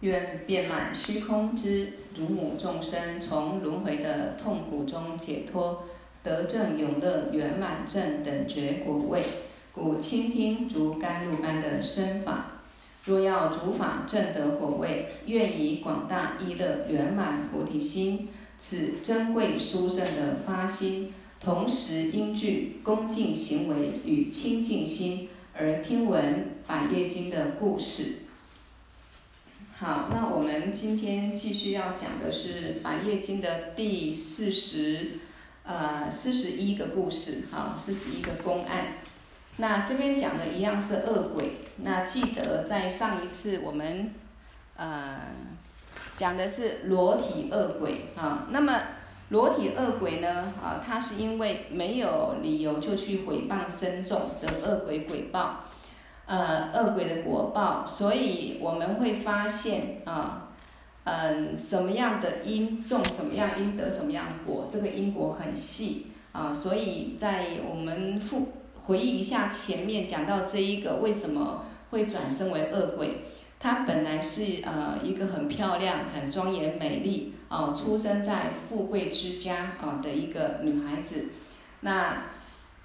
愿遍满虚空之如母众生，从轮回的痛苦中解脱，得证永乐圆满正等觉果位。故倾听如甘露般的身法。若要如法证得果位，愿以广大意乐圆满菩提心，此珍贵殊胜的发心，同时应具恭敬行为与清净心，而听闻百业经的故事。好，那我们今天继续要讲的是《百业经》的第四十，呃，四十一个故事，哈，四十一个公案。那这边讲的一样是恶鬼。那记得在上一次我们，呃，讲的是裸体恶鬼啊。那么裸体恶鬼呢，啊，他是因为没有理由就去诽谤僧众的恶鬼鬼报。呃，恶鬼的果报，所以我们会发现啊，嗯，什么样的因种什么样因得什么样果，这个因果很细啊，所以在我们复回忆一下前面讲到这一个为什么会转生为恶鬼，她本来是呃一个很漂亮、很庄严、美丽啊，出生在富贵之家啊的一个女孩子，那。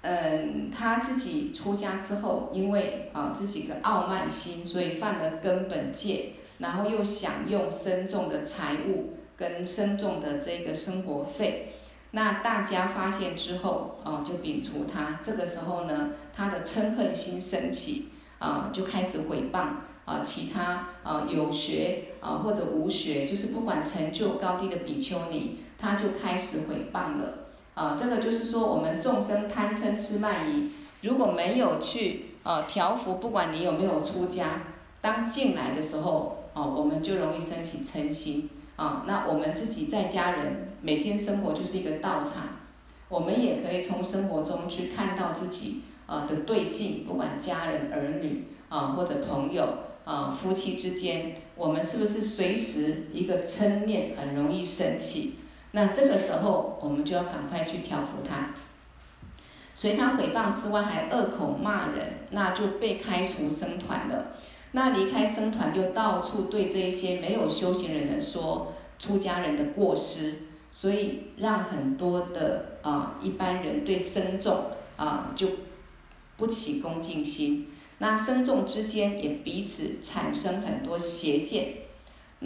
嗯，他自己出家之后，因为啊自己的傲慢心，所以犯了根本戒，然后又享用僧众的财物跟僧众的这个生活费。那大家发现之后，啊就摒除他。这个时候呢，他的嗔恨心升起，啊就开始毁谤啊其他啊有学啊或者无学，就是不管成就高低的比丘尼，他就开始毁谤了。啊，这个就是说，我们众生贪嗔痴慢疑，如果没有去呃调伏，不管你有没有出家，当进来的时候，哦、啊，我们就容易升起嗔心啊。那我们自己在家人每天生活就是一个道场，我们也可以从生活中去看到自己啊的对境，不管家人、儿女啊或者朋友啊夫妻之间，我们是不是随时一个嗔念很容易升起？那这个时候，我们就要赶快去调伏他。所以他诽谤之外，还恶口骂人，那就被开除僧团了。那离开僧团，就到处对这一些没有修行人说出家人的过失，所以让很多的啊一般人对僧众啊就不起恭敬心。那僧众之间也彼此产生很多邪见。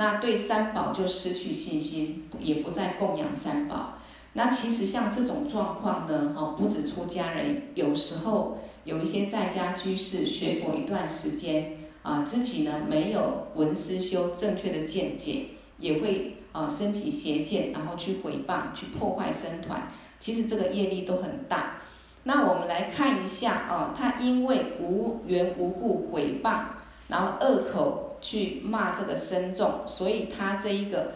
那对三宝就失去信心，也不再供养三宝。那其实像这种状况呢，哦，不止出家人，有时候有一些在家居士学佛一段时间啊，自己呢没有闻思修正确的见解，也会啊升起邪见，然后去毁谤、去破坏僧团。其实这个业力都很大。那我们来看一下啊，他因为无缘无故毁谤，然后恶口。去骂这个僧众，所以他这一个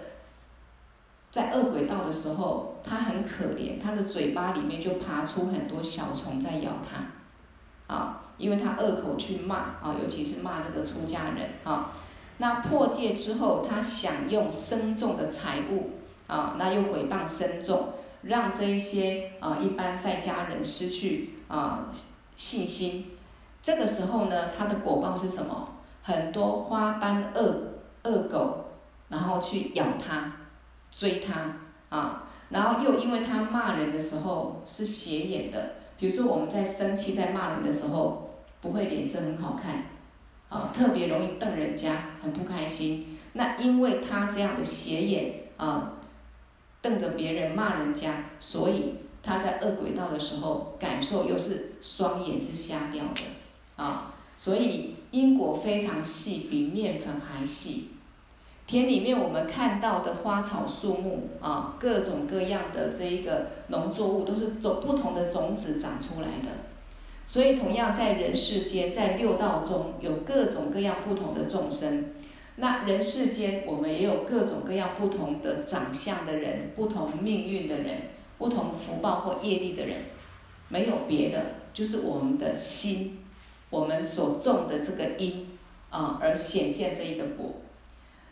在恶鬼道的时候，他很可怜，他的嘴巴里面就爬出很多小虫在咬他，啊，因为他恶口去骂啊，尤其是骂这个出家人啊。那破戒之后，他享用僧众的财物啊，那又诽谤僧众，让这一些啊一般在家人失去啊信心。这个时候呢，他的果报是什么？很多花斑恶恶狗，然后去咬他，追他啊，然后又因为他骂人的时候是斜眼的，比如说我们在生气在骂人的时候，不会脸色很好看，啊，特别容易瞪人家，很不开心。那因为他这样的斜眼啊，瞪着别人骂人家，所以他在恶鬼道的时候感受又是双眼是瞎掉的啊。所以因果非常细，比面粉还细。田里面我们看到的花草树木啊，各种各样的这一个农作物，都是种不同的种子长出来的。所以同样在人世间，在六道中有各种各样不同的众生。那人世间我们也有各种各样不同的长相的人，不同命运的人，不同福报或业力的人，没有别的，就是我们的心。我们所种的这个因啊，而显现这一个果。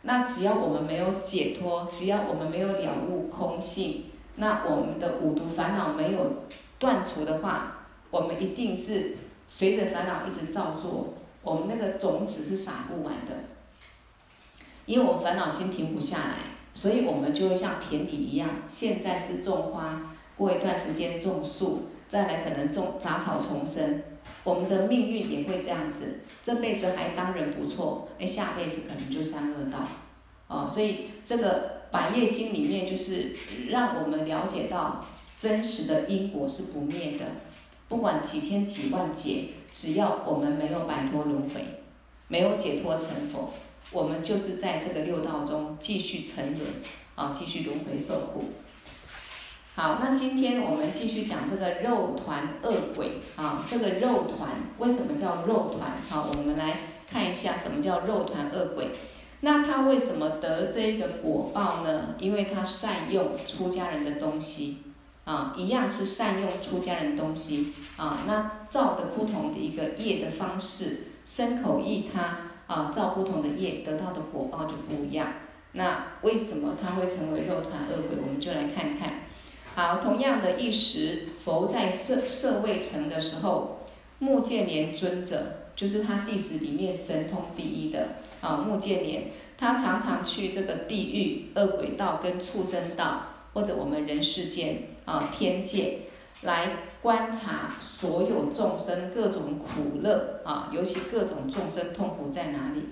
那只要我们没有解脱，只要我们没有了悟空性，那我们的五毒烦恼没有断除的话，我们一定是随着烦恼一直造作，我们那个种子是撒不完的。因为我们烦恼心停不下来，所以我们就会像田里一样，现在是种花，过一段时间种树，再来可能种杂草丛生。我们的命运也会这样子，这辈子还当人不错，哎，下辈子可能就三恶道，哦，所以这个《百业经》里面就是让我们了解到，真实的因果是不灭的，不管几千几万劫，只要我们没有摆脱轮回，没有解脱成佛，我们就是在这个六道中继续沉沦，啊，继续轮回受苦。好，那今天我们继续讲这个肉团恶鬼啊，这个肉团为什么叫肉团？好，我们来看一下什么叫肉团恶鬼。那他为什么得这个果报呢？因为他善用出家人的东西啊，一样是善用出家人的东西啊。那造的不同的一个业的方式，身口意他啊造不同的业，得到的果报就不一样。那为什么他会成为肉团恶鬼？我们就来看看。好，同样的一时，佛在舍舍卫城的时候，目犍连尊者就是他弟子里面神通第一的啊。目犍连他常常去这个地狱、恶鬼道跟畜生道，或者我们人世间啊天界，来观察所有众生各种苦乐啊，尤其各种众生痛苦在哪里。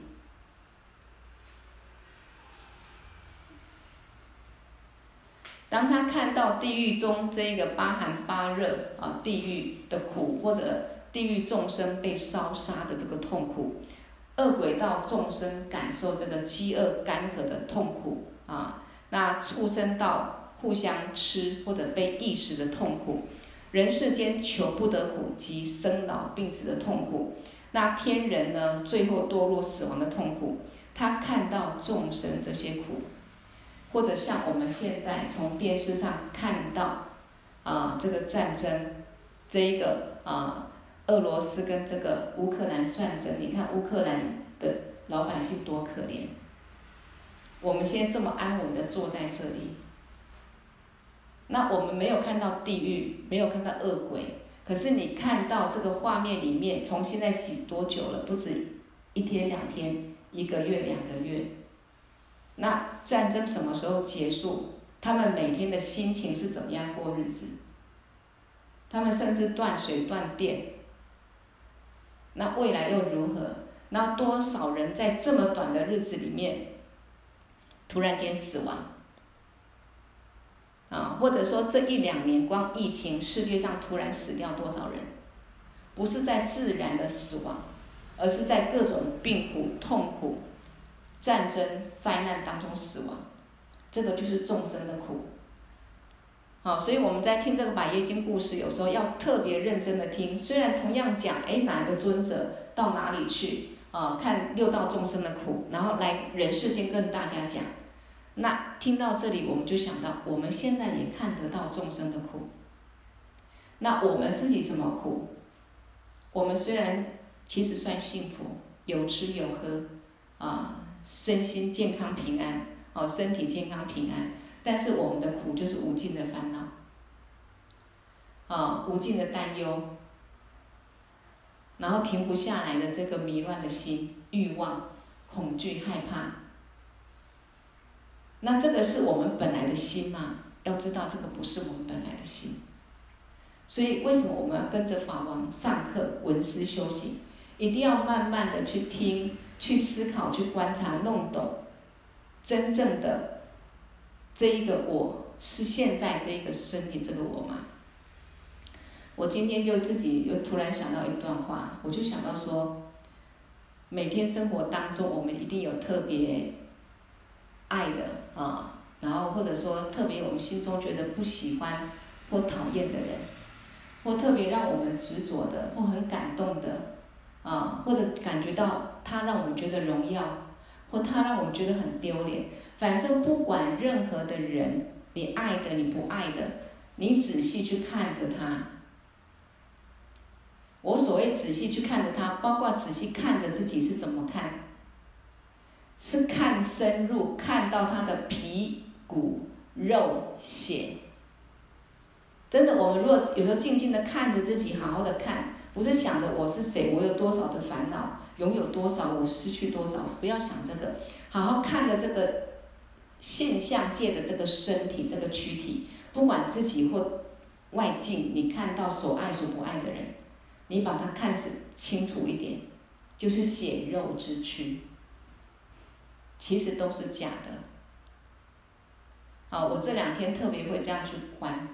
当他看到地狱中这个八寒八热啊，地狱的苦，或者地狱众生被烧杀的这个痛苦，恶鬼道众生感受这个饥饿干渴的痛苦啊，那畜生道互相吃或者被异食的痛苦，人世间求不得苦及生老病死的痛苦，那天人呢，最后堕落死亡的痛苦，他看到众生这些苦。或者像我们现在从电视上看到，啊，这个战争，这一个啊，俄罗斯跟这个乌克兰战争，你看乌克兰的老百姓多可怜。我们现在这么安稳的坐在这里，那我们没有看到地狱，没有看到恶鬼，可是你看到这个画面里面，从现在起多久了？不止一天两天，一个月两个月。那战争什么时候结束？他们每天的心情是怎么样过日子？他们甚至断水断电。那未来又如何？那多少人在这么短的日子里面，突然间死亡？啊，或者说这一两年光疫情，世界上突然死掉多少人？不是在自然的死亡，而是在各种病苦痛苦。战争灾难当中死亡，这个就是众生的苦。好，所以我们在听这个《百业经》故事，有时候要特别认真的听。虽然同样讲，哎，哪个尊者到哪里去啊？看六道众生的苦，然后来人世间跟大家讲。那听到这里，我们就想到，我们现在也看得到众生的苦。那我们自己什么苦？我们虽然其实算幸福，有吃有喝啊。身心健康平安，哦，身体健康平安，但是我们的苦就是无尽的烦恼，啊，无尽的担忧，然后停不下来的这个迷乱的心、欲望、恐惧、害怕，那这个是我们本来的心吗？要知道这个不是我们本来的心，所以为什么我们要跟着法王上课、闻思修行，一定要慢慢的去听。去思考，去观察，弄懂真正的这一个我是现在这一个身体这个我吗？我今天就自己又突然想到一段话，我就想到说，每天生活当中，我们一定有特别爱的啊，然后或者说特别我们心中觉得不喜欢或讨厌的人，或特别让我们执着的或很感动的。啊，或者感觉到他让我们觉得荣耀，或他让我们觉得很丢脸。反正不管任何的人，你爱的，你不爱的，你仔细去看着他。我所谓仔细去看着他，包括仔细看着自己是怎么看，是看深入，看到他的皮骨肉血。真的，我们如果有时候静静的看着自己，好好的看。不是想着我是谁，我有多少的烦恼，拥有多少，我失去多少，不要想这个，好好看着这个现象界的这个身体，这个躯体，不管自己或外境，你看到所爱所不爱的人，你把它看清楚一点，就是血肉之躯，其实都是假的。好，我这两天特别会这样去观，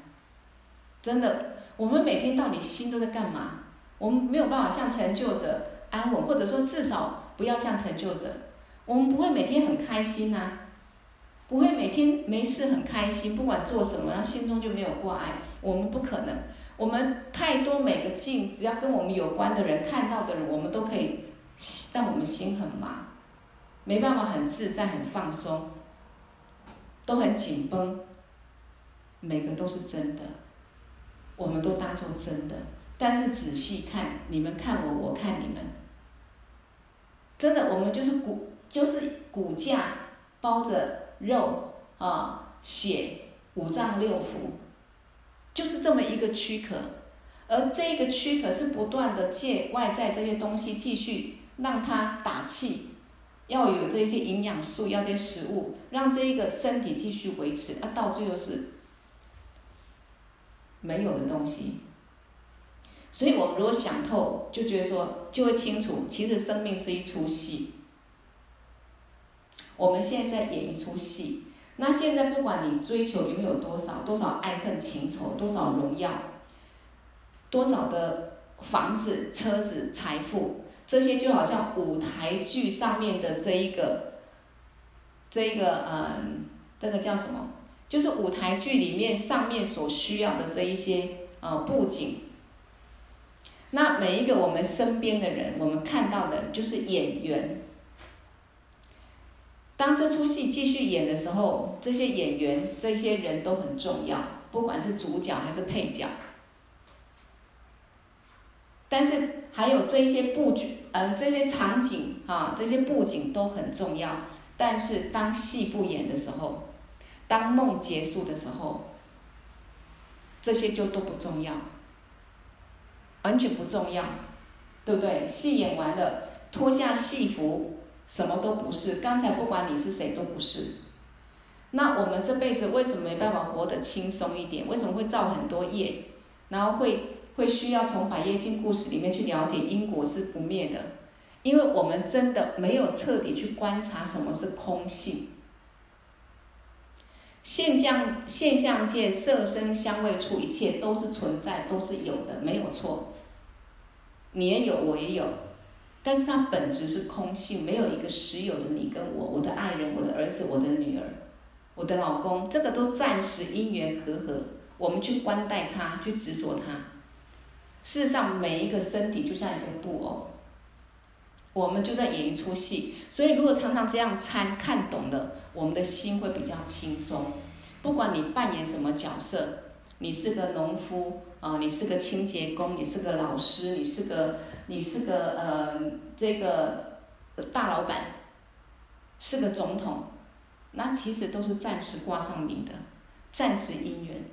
真的，我们每天到底心都在干嘛？我们没有办法像成就者安稳，或者说至少不要像成就者。我们不会每天很开心呐、不会每天没事很开心，不管做什么，然后心中就没有挂碍。我们不可能。我们太多每个境，只要跟我们有关的人看到的人，我们都可以让我们心很麻，没办法很自在、很放松，都很紧绷。每个都是真的，我们都当做真的。但是仔细看，你们看我，我看你们，真的，我们就是骨，就是骨架包着肉啊，血，五脏六腑，就是这么一个躯壳。而这个躯壳是不断的借外在这些东西继续让它打气，要有这些营养素，要这些食物，让这一个身体继续维持。啊，到最后是没有的东西。所以，我们如果想透，就觉得说，就会清楚，其实生命是一出戏。我们现在在演一出戏。那现在，不管你追求拥有多少，多少爱恨情仇，多少荣耀，多少的房子、车子、财富，这些就好像舞台剧上面的这一个，这一个，嗯，这个叫什么？就是舞台剧里面上面所需要的这一些，呃，布景。那每一个我们身边的人，我们看到的就是演员。当这出戏继续演的时候，这些演员、这些人都很重要，不管是主角还是配角。但是还有这一些布局，嗯、这些场景啊，这些布景都很重要。但是当戏不演的时候，当梦结束的时候，这些就都不重要。完全不重要，对不对？戏演完了，脱下戏服，什么都不是。刚才不管你是谁，都不是。那我们这辈子为什么没办法活得轻松一点？为什么会造很多业？然后会会需要从《百业经》故事里面去了解因果是不灭的？因为我们真的没有彻底去观察什么是空性。现象现象界色声香味触，一切都是存在，都是有的，没有错。你也有，我也有，但是它本质是空性，没有一个实有的你跟我，我的爱人，我的儿子，我的女儿，我的老公，这个都暂时因缘和合，我们去观待它，去执着它。事实上，每一个身体就像一个布偶，我们就在演一出戏。所以，如果常常这样参看懂了，我们的心会比较轻松。不管你扮演什么角色，你是个农夫。啊，你是个清洁工，你是个老师，你是个，你是个呃，这个大老板，是个总统，那其实都是暂时挂上名的，暂时姻缘。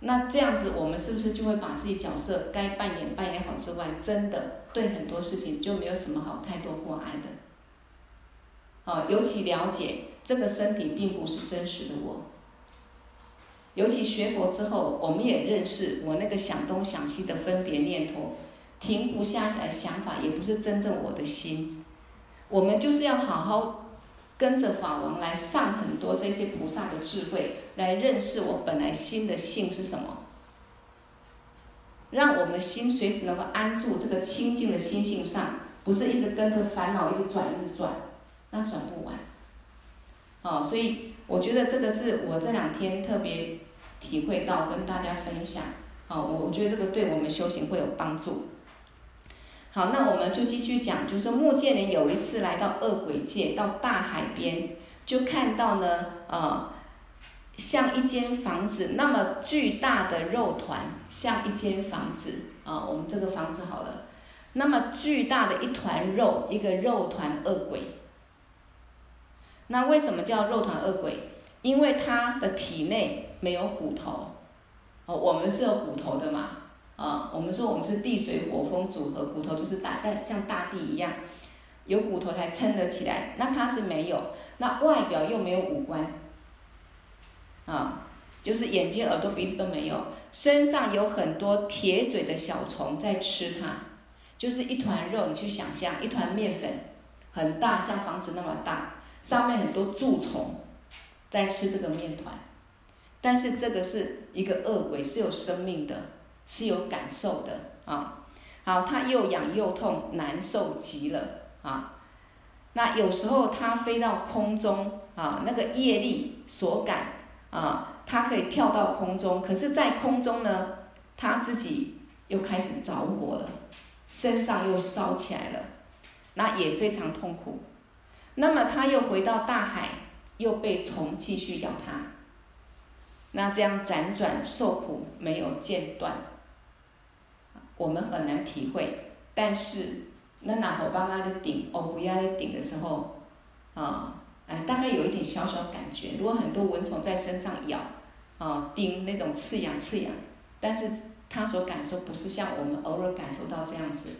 那这样子，我们是不是就会把自己角色该扮演扮演好之外，真的对很多事情就没有什么好太多挂碍的？啊，尤其了解这个身体并不是真实的我。尤其学佛之后，我们也认识我那个想东想西的分别念头，停不下来想法，也不是真正我的心。我们就是要好好跟着法王来上很多这些菩萨的智慧，来认识我本来心的性是什么，让我们的心随时能够安住这个清净的心性上，不是一直跟着烦恼一直转一直转，那转不完。哦，所以。我觉得这个是我这两天特别体会到，跟大家分享。好，我我觉得这个对我们修行会有帮助。好，那我们就继续讲，就是说目犍连有一次来到恶鬼界，到大海边，就看到呢，呃，像一间房子那么巨大的肉团，像一间房子啊，我们这个房子好了，那么巨大的一团肉，一个肉团恶鬼。那为什么叫肉团恶鬼？因为他的体内没有骨头，哦，我们是有骨头的嘛，啊，我们说我们是地水火风组合，骨头就是大，但像大地一样，有骨头才撑得起来。那它是没有，那外表又没有五官，啊，就是眼睛、耳朵、鼻子都没有，身上有很多铁嘴的小虫在吃它，就是一团肉，你去想象一团面粉，很大，像房子那么大，上面很多蛀虫在吃这个面团，但是这个是一个恶鬼，是有生命的。是有感受的啊，好，它又痒又痛，难受极了啊。那有时候它飞到空中啊，那个业力所感啊，它可以跳到空中，可是，在空中呢，它自己又开始着火了，身上又烧起来了，那也非常痛苦。那么它又回到大海，又被虫继续咬它，那这样辗转受苦没有间断。我们很难体会，但是那哪我爸妈的顶，哦不要的顶的时候，啊，哎，大概有一点小小感觉。如果很多蚊虫在身上咬，啊，叮那种刺痒刺痒，但是他所感受不是像我们偶尔感受到这样子，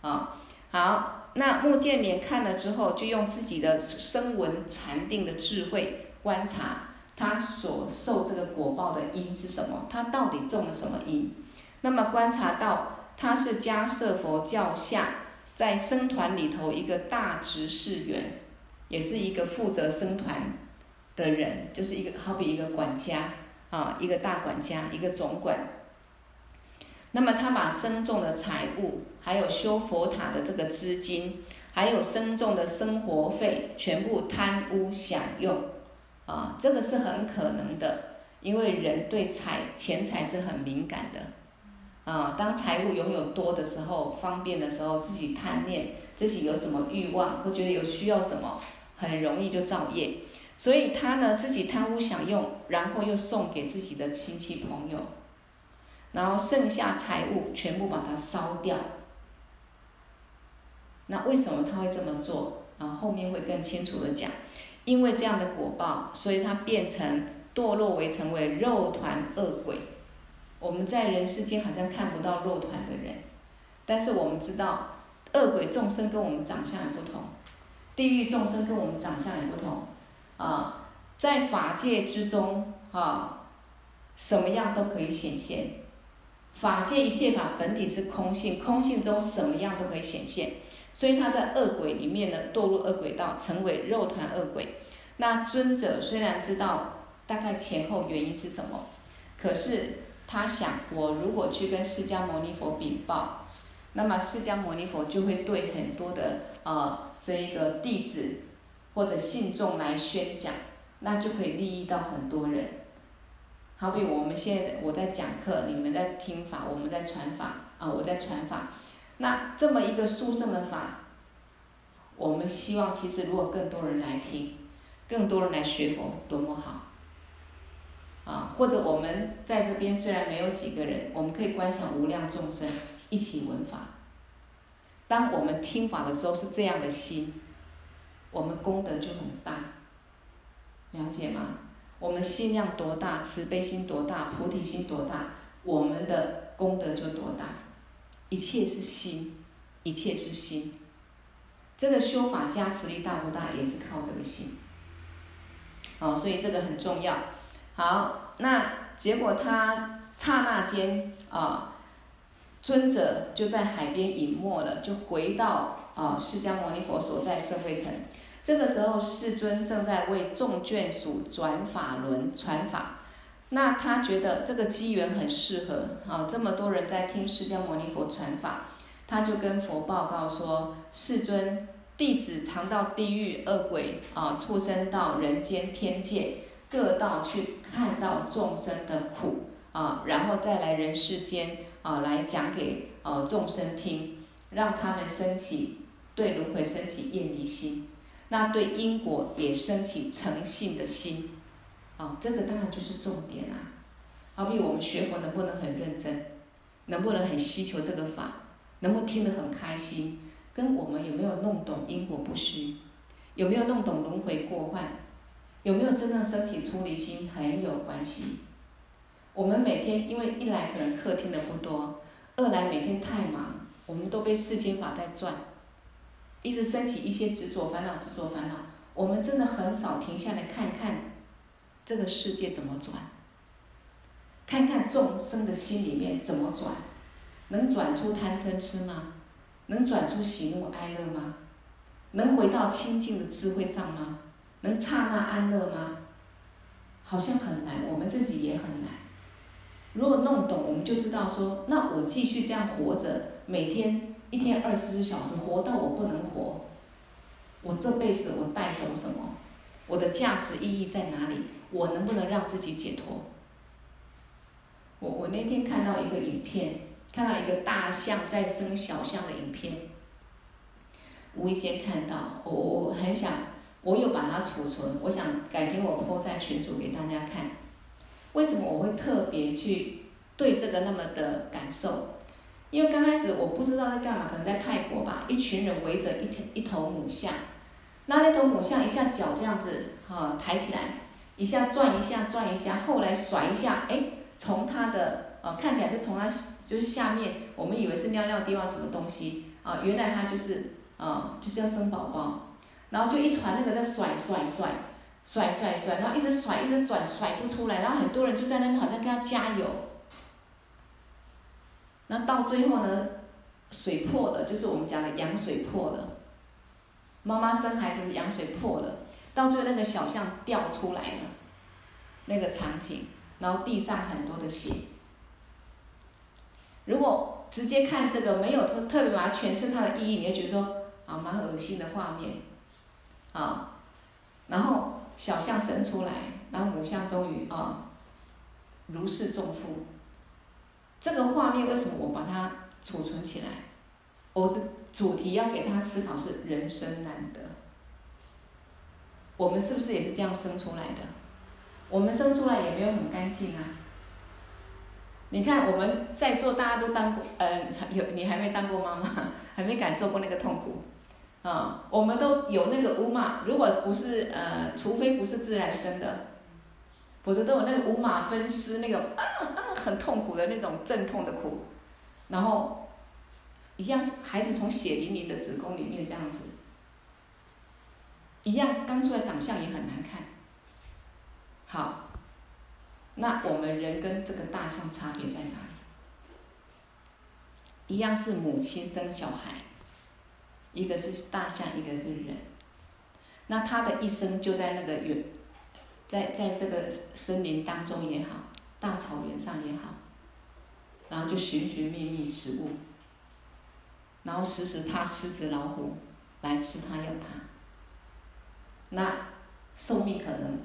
啊，好，那目犍连看了之后，就用自己的声闻禅定的智慧观察他所受这个果报的因是什么，他到底种了什么因，那么观察到。他是迦叶佛教下在僧团里头一个大执事员，也是一个负责僧团的人，就是一个好比一个管家啊，一个大管家，一个总管。那么他把僧众的财物，还有修佛塔的这个资金，还有僧众的生活费，全部贪污享用啊，这个是很可能的，因为人对财钱财是很敏感的。啊，当财物拥有多的时候，方便的时候，自己贪念，自己有什么欲望，或觉得有需要什么，很容易就造业。所以他呢，自己贪污享用，然后又送给自己的亲戚朋友，然后剩下财物全部把它烧掉。那为什么他会这么做？啊，后面会更清楚的讲。因为这样的果报，所以他变成堕落为成为肉团恶鬼。我们在人世间好像看不到肉团的人，但是我们知道恶鬼众生跟我们长相也不同，地狱众生跟我们长相也不同，啊，在法界之中啊，什么样都可以显现。法界一切法本体是空性，空性中什么样都可以显现，所以他在恶鬼里面呢，堕入恶鬼道，成为肉团恶鬼。那尊者虽然知道大概前后原因是什么，可是。他想，我如果去跟释迦牟尼佛禀报，那么释迦牟尼佛就会对很多的呃这一个弟子或者信众来宣讲，那就可以利益到很多人。好比我们现在我在讲课，你们在听法，我们在传法啊，我在传法，那这么一个殊胜的法，我们希望其实如果更多人来听，更多人来学佛，多么好。啊，或者我们在这边虽然没有几个人，我们可以观想无量众生一起闻法。当我们听法的时候是这样的心，我们功德就很大。了解吗？我们心量多大，慈悲心多大，菩提心多大，我们的功德就多大。一切是心，一切是心。这个修法加持力大不大，也是靠这个心。好，所以这个很重要。好，那结果他刹那间啊，尊者就在海边隐没了，就回到啊释迦牟尼佛所在社会城。这个时候，世尊正在为众眷属转法轮传法。那他觉得这个机缘很适合啊，这么多人在听释迦牟尼佛传法，他就跟佛报告说：世尊，弟子常到地狱、恶鬼啊、畜生到、人间、天界。各道去看到众生的苦啊，然后再来人世间啊，来讲给呃众生听，让他们升起对轮回升起厌离心，那对因果也升起诚信的心，啊，这个当然就是重点啊。好比我们学佛能不能很认真，能不能很希求这个法，能不能听得很开心，跟我们有没有弄懂因果不虚，有没有弄懂轮回过患。有没有真正升起出离心很有关系。我们每天因为一来可能课听的不多，二来每天太忙，我们都被世间法在转，一直升起一些执着烦恼、执着烦恼。我们真的很少停下来看看这个世界怎么转，看看众生的心里面怎么转，能转出贪嗔痴吗？能转出喜怒哀乐吗？能回到清净的智慧上吗？能刹那安乐吗？好像很难，我们自己也很难。如果弄懂，我们就知道说，那我继续这样活着，每天一天二十四小时活到我不能活，我这辈子我带走什么？我的价值意义在哪里？我能不能让自己解脱？我我那天看到一个影片，看到一个大象在生小象的影片，无意间看到，我我很想。我有把它储存，我想改天我 po 在群组给大家看。为什么我会特别去对这个那么的感受？因为刚开始我不知道在干嘛，可能在泰国吧，一群人围着一头一头母象，那那头母象一下脚这样子啊抬起来，一下转一下转一下，后来甩一下，哎，从它的呃看起来是从它就是下面，我们以为是尿尿滴到什么东西啊，原来它就是啊就是要生宝宝。然后就一团那个在甩甩甩，甩甩甩，然后一直甩一直转，甩不出来，然后很多人就在那边好像跟他加油。那到最后呢，水破了，就是我们讲的羊水破了。妈妈生孩子羊水破了，到最后那个小象掉出来了，那个场景，然后地上很多的血。如果直接看这个，没有特特别把它诠释它的意义，你会觉得说啊，蛮恶心的画面。啊，然后小象生出来，然后母象终于啊，如释重负。这个画面为什么我把它储存起来？我的主题要给他思考是人生难得。我们是不是也是这样生出来的？我们生出来也没有很干净啊。你看我们在座大家都当过，呃，有你还没当过妈妈，还没感受过那个痛苦。啊、我们都有那个五马，如果不是呃，除非不是自然生的，否则都有那个五马分尸那个啊啊很痛苦的那种阵痛的苦，然后一样孩子从血淋淋的子宫里面这样子，一样刚出来长相也很难看。好，那我们人跟这个大象差别在哪里？一样是母亲生小孩。一个是大象，一个是人，那他的一生就在那个原，在在这个森林当中也好，大草原上也好，然后就寻寻觅觅食物，然后时时怕狮子老虎来吃它咬它。那寿命可能，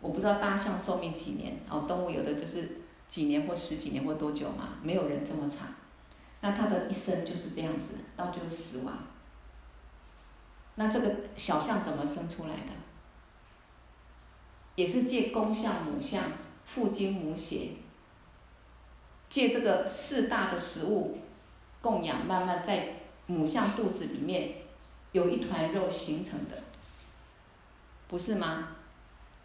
我不知道大象寿命几年哦，动物有的就是几年或十几年或多久嘛，没有人这么长。那它的一生就是这样子，到最后死亡。那这个小象怎么生出来的？也是借公象母象，父精母血，借这个四大的食物供养，慢慢在母象肚子里面有一团肉形成的，不是吗？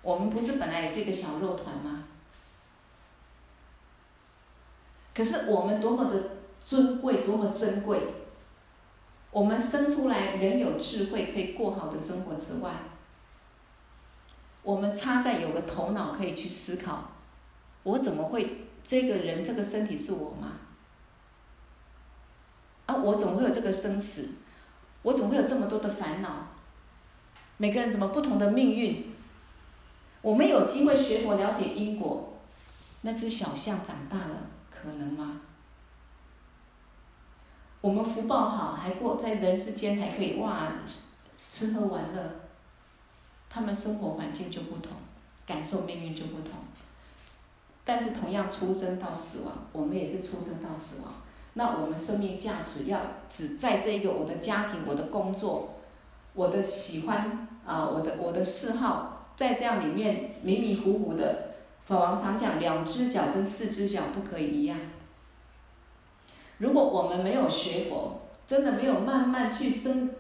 我们不是本来也是一个小肉团吗？可是我们多么的尊贵，多么珍贵。我们生出来，人有智慧，可以过好的生活之外，我们差在有个头脑可以去思考：我怎么会这个人这个身体是我吗？啊，我怎么会有这个生死？我怎么会有这么多的烦恼？每个人怎么不同的命运？我们有机会学佛了解因果，那只小象长大了，可能吗？我们福报好，还过在人世间，还可以哇，吃喝玩乐。他们生活环境就不同，感受命运就不同。但是同样出生到死亡，我们也是出生到死亡。那我们生命价值要只在这一个我的家庭、我的工作、我的喜欢啊、我的我的嗜好，在这样里面迷迷糊糊的。法王常讲，两只脚跟四只脚不可以一样。如果我们没有学佛，真的没有慢慢去生，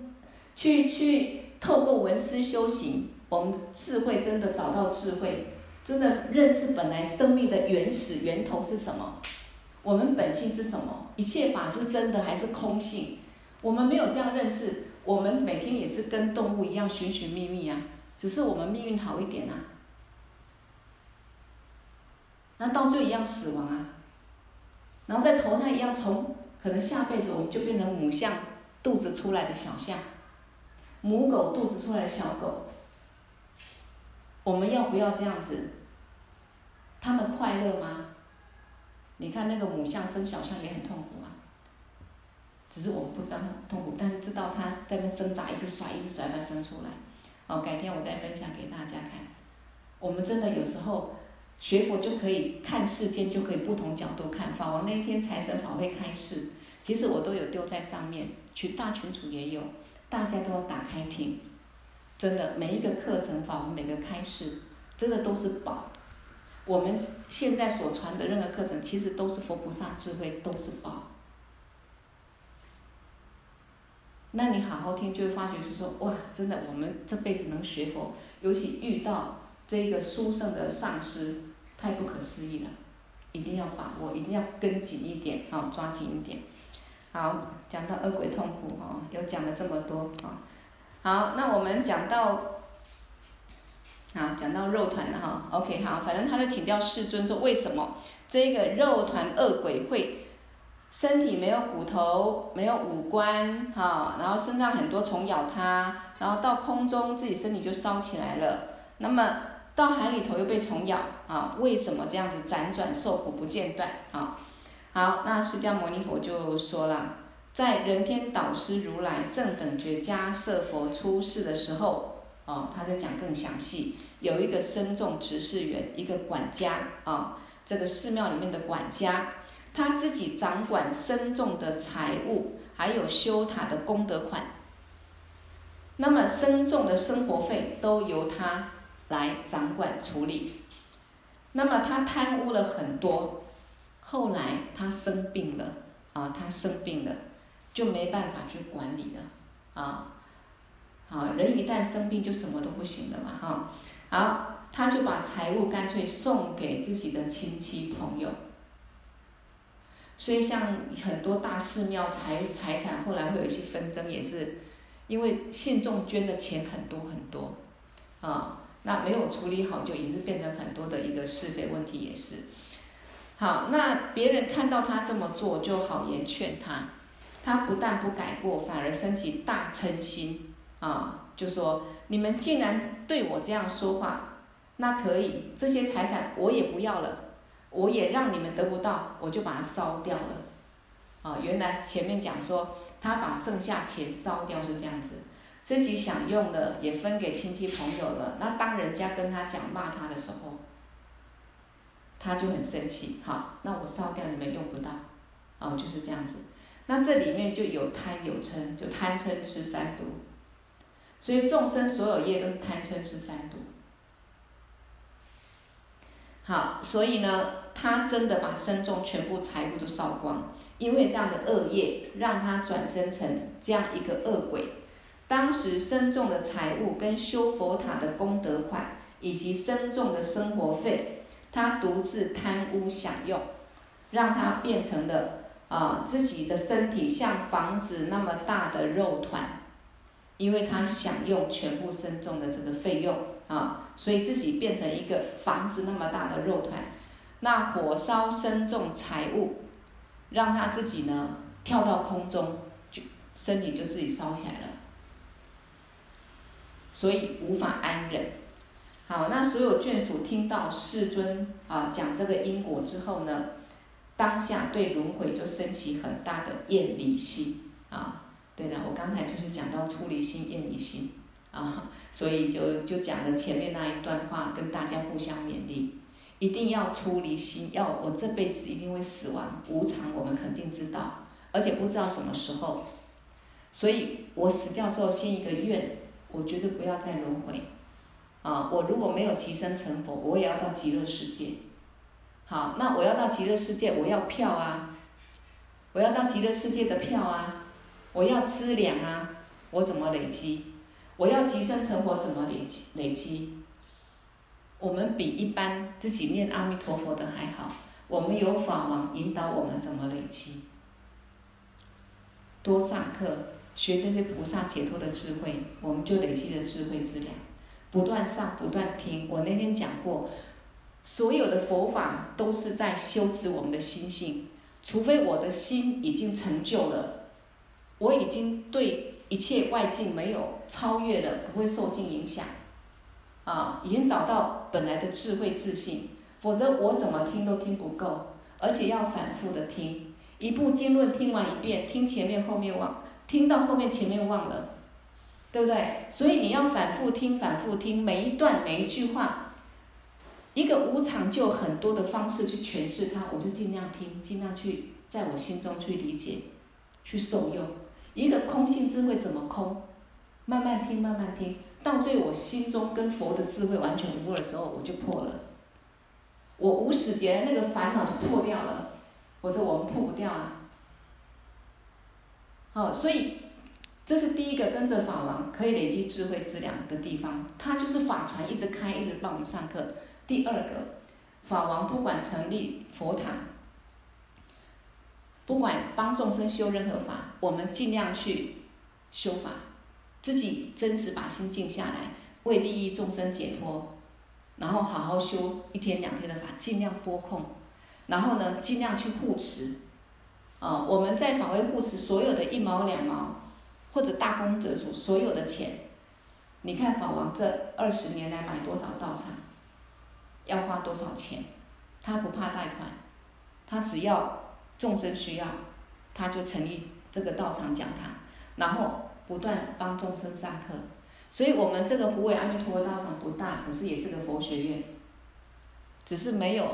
去去透过闻思修行，我们智慧真的找到智慧，真的认识本来生命的原始源头是什么，我们本性是什么？一切法是真的还是空性？我们没有这样认识，我们每天也是跟动物一样寻寻觅觅啊，只是我们命运好一点啊。那到最后一样死亡啊，然后再投胎一样，从可能下辈子我们就变成母象肚子出来的小象，母狗肚子出来的小狗。我们要不要这样子？他们快乐吗？你看那个母象生小象也很痛苦啊，只是我们不知道他痛苦，但是知道它在那挣扎，一直甩，一直甩，把它生出来。哦，改天我再分享给大家看。我们真的有时候。学佛就可以看世间，就可以不同角度看。法王那一天财神法会开示，其实我都有丢在上面，去大群组也有，大家都要打开听。真的，每一个课程法王每个开示，真的都是宝。我们现在所传的任何课程，其实都是佛菩萨智慧，都是宝。那你好好听，就会发觉是说，哇，真的，我们这辈子能学佛，尤其遇到这个殊胜的上师。太不可思议了，一定要把握，一定要跟紧一点，啊，抓紧一点。好，讲到恶鬼痛苦，哈，又讲了这么多，啊，好，那我们讲到，啊，讲到肉团了，哈，OK，好，反正他就请教世尊说，为什么这个肉团恶鬼会身体没有骨头，没有五官，哈，然后身上很多虫咬他，然后到空中自己身体就烧起来了，那么。到海里头又被虫咬啊？为什么这样子辗转受苦不间断啊？好，那释迦牟尼佛就说了，在人天导师如来正等觉迦叶佛出世的时候，哦，他就讲更详细，有一个僧众执事员，一个管家啊，这个寺庙里面的管家，他自己掌管僧众的财物，还有修塔的功德款，那么僧众的生活费都由他。来掌管处理，那么他贪污了很多，后来他生病了啊，他生病了，就没办法去管理了啊，好，人一旦生病就什么都不行了嘛哈，好，他就把财物干脆送给自己的亲戚朋友，所以像很多大寺庙财财产后来会有一些纷争，也是因为信众捐的钱很多很多啊。那没有处理好，就也是变成很多的一个是非问题，也是。好，那别人看到他这么做，就好言劝他，他不但不改过，反而升起大嗔心啊，就说你们竟然对我这样说话，那可以，这些财产我也不要了，我也让你们得不到，我就把它烧掉了。啊，原来前面讲说他把剩下钱烧掉是这样子。自己想用的，也分给亲戚朋友了。那当人家跟他讲骂他的时候，他就很生气。好，那我烧掉你们用不到，哦，就是这样子。那这里面就有贪有嗔，就贪嗔痴三毒。所以众生所有业都是贪嗔痴三毒。好，所以呢，他真的把身中全部财物都烧光，因为这样的恶业，让他转生成这样一个恶鬼。当时身中的财物跟修佛塔的功德款，以及身中的生活费，他独自贪污享用，让他变成了啊自己的身体像房子那么大的肉团，因为他享用全部身中的这个费用啊，所以自己变成一个房子那么大的肉团。那火烧僧众财物，让他自己呢跳到空中，就身体就自己烧起来了。所以无法安忍。好，那所有眷属听到世尊啊讲这个因果之后呢，当下对轮回就升起很大的厌离心啊。对的，我刚才就是讲到出离心、厌离心啊，所以就就讲了前面那一段话，跟大家互相勉励，一定要出离心。要我这辈子一定会死亡，无常我们肯定知道，而且不知道什么时候。所以我死掉之后，先一个愿。我绝对不要再轮回，啊！我如果没有即生成佛，我也要到极乐世界。好，那我要到极乐世界，我要票啊！我要到极乐世界的票啊！我要资粮啊！我怎么累积？我要即生成佛怎么累积？累积？我们比一般自己念阿弥陀佛的还好。我们有法王引导我们怎么累积。多上课，学这些菩萨解脱的智慧，我们就累积了智慧资粮。不断上，不断听。我那天讲过，所有的佛法都是在修持我们的心性。除非我的心已经成就了，我已经对一切外境没有超越了，不会受尽影响，啊，已经找到本来的智慧自信。否则我怎么听都听不够，而且要反复的听。一部经论听完一遍，听前面后面忘，听到后面前面忘了，对不对？所以你要反复听，反复听，每一段每一句话，一个无常就很多的方式去诠释它，我就尽量听，尽量去在我心中去理解，去受用。一个空性智慧怎么空？慢慢听，慢慢听，到最后我心中跟佛的智慧完全无二的时候，我就破了。我无始劫那个烦恼就破掉了。否则我们破不掉啊！好，所以这是第一个跟着法王可以累积智慧资粮的地方。他就是法船一直开，一直帮我们上课。第二个，法王不管成立佛堂，不管帮众生修任何法，我们尽量去修法，自己真实把心静下来，为利益众生解脱，然后好好修一天两天的法，尽量拨空。然后呢，尽量去护持，啊，我们在法会护持所有的一毛两毛，或者大功德主所有的钱，你看法王这二十年来买多少道场，要花多少钱，他不怕贷款，他只要众生需要，他就成立这个道场讲堂，然后不断帮众生上课，所以我们这个虎尾阿弥陀佛道场不大，可是也是个佛学院，只是没有，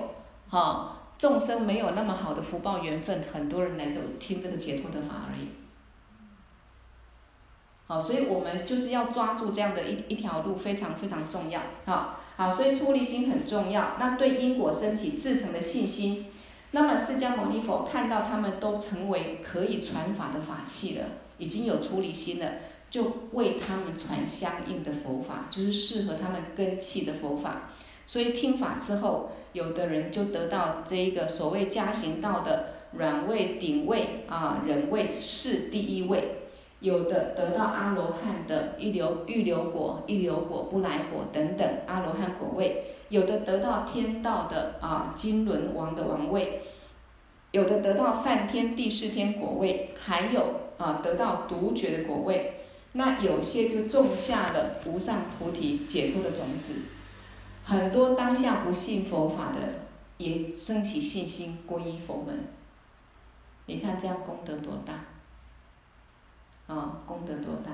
哈。众生没有那么好的福报缘分，很多人来这听这个解脱的法而已。好，所以我们就是要抓住这样的一一条路，非常非常重要。好，好，所以出离心很重要。那对因果升起至诚的信心，那么释迦牟尼佛看到他们都成为可以传法的法器了，已经有出离心了，就为他们传相应的佛法，就是适合他们根器的佛法。所以听法之后，有的人就得到这一个所谓加行道的软位、顶位啊，忍位是第一位；有的得到阿罗汉的一流预流果、一流果、不来果等等阿罗汉果位；有的得到天道的啊金轮王的王位；有的得到梵天帝释天果位；还有啊得到独觉的果位。那有些就种下了无上菩提解脱的种子。很多当下不信佛法的，也升起信心，皈依佛门。你看这样功德多大？啊、功德多大？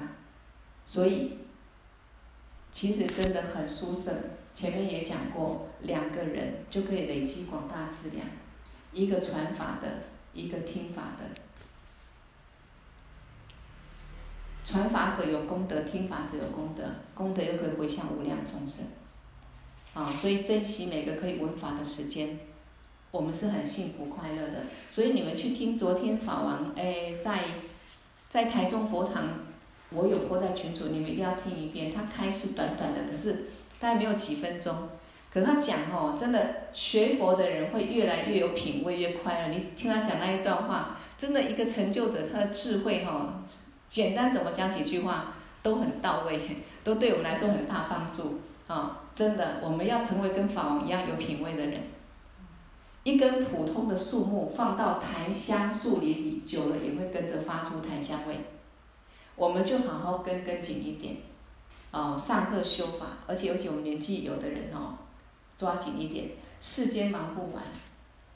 所以，其实真的很殊胜。前面也讲过，两个人就可以累积广大资粮，一个传法的，一个听法的。传法者有功德，听法者有功德，功德又可以回向无量众生。啊，所以珍惜每个可以闻法的时间，我们是很幸福快乐的。所以你们去听昨天法王，哎，在在台中佛堂，我有播在群组，你们一定要听一遍。他开示短短的，可是大概没有几分钟，可他讲哦，真的学佛的人会越来越有品位，越快乐。你听他讲那一段话，真的一个成就者，他的智慧哈，简单怎么讲几句话都很到位，都对我们来说很大帮助啊。真的，我们要成为跟法王一样有品位的人。一根普通的树木放到檀香树林里，久了也会跟着发出檀香味。我们就好好跟跟紧一点，哦，上课修法，而且尤其我们年纪有的人哦，抓紧一点，世间忙不完，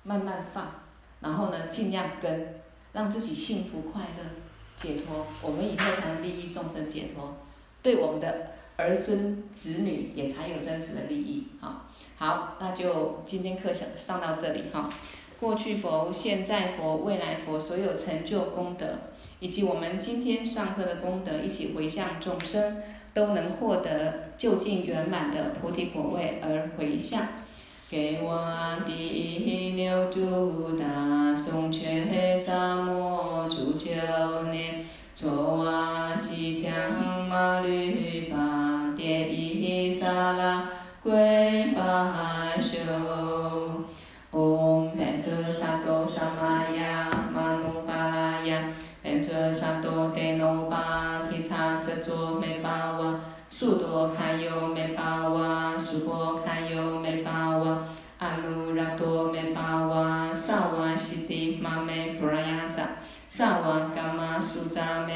慢慢放，然后呢，尽量跟，让自己幸福快乐解脱，我们以后才能利益众生解脱，对我们的。儿孙子女也才有真实的利益啊！好，那就今天课上上到这里哈。过去佛、现在佛、未来佛所有成就功德，以及我们今天上课的功德，一起回向众生，都能获得究竟圆满的菩提果位而回向。给我第一牛犊大松却萨摩诸九年，卓瓦吉强马律。拉鬼巴修，嗡班卓沙多沙玛雅玛努巴拉雅，班卓萨多德努巴提察哲卓梅巴瓦，速多卡哟梅巴瓦，速波卡哟梅巴瓦，阿努拉多梅巴瓦，萨瓦西迪玛梅布拉雅扎，萨瓦嘎玛苏扎梅。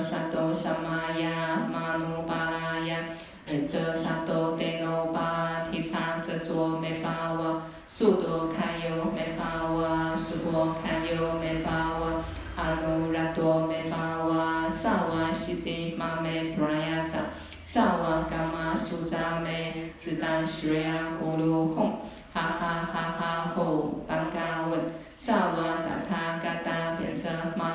萨多萨玛雅玛努巴拉雅，变则萨多德诺巴提察则卓美巴瓦，苏多堪尤美巴瓦，苏波堪尤美巴瓦，阿努拉多美巴瓦，萨瓦西迪玛美布拉雅扎，萨瓦伽玛苏扎梅，只当西瑞亚咕噜吽，哈哈哈哈吼，班嘎温，萨瓦达他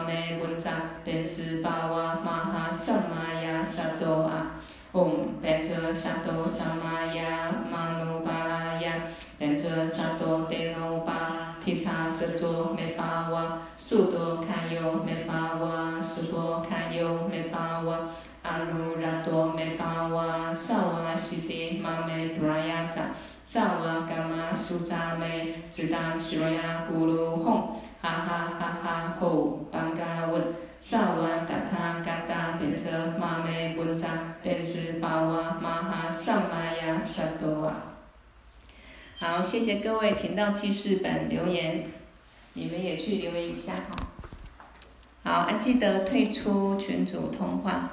则玛美温扎，变次巴哇玛哈萨玛雅萨多啊，唵，变则萨多萨玛雅玛努巴拉雅，变则萨多德诺巴提察则卓美巴哇，苏多堪尤美巴哇，苏波堪尤美巴哇。阿努拉多美巴哇，萨瓦西迪玛美布拉雅扎，萨瓦伽玛苏扎美，只当西瑞亚咕噜吽，哈哈哈哈吼，班嘎问，萨瓦达他嘎达变车玛美温扎，变次巴哇玛哈萨玛雅萨多啊。好，谢谢各位，请到记事本留言，你们也去留言一下哈。好，还记得退出群组通话。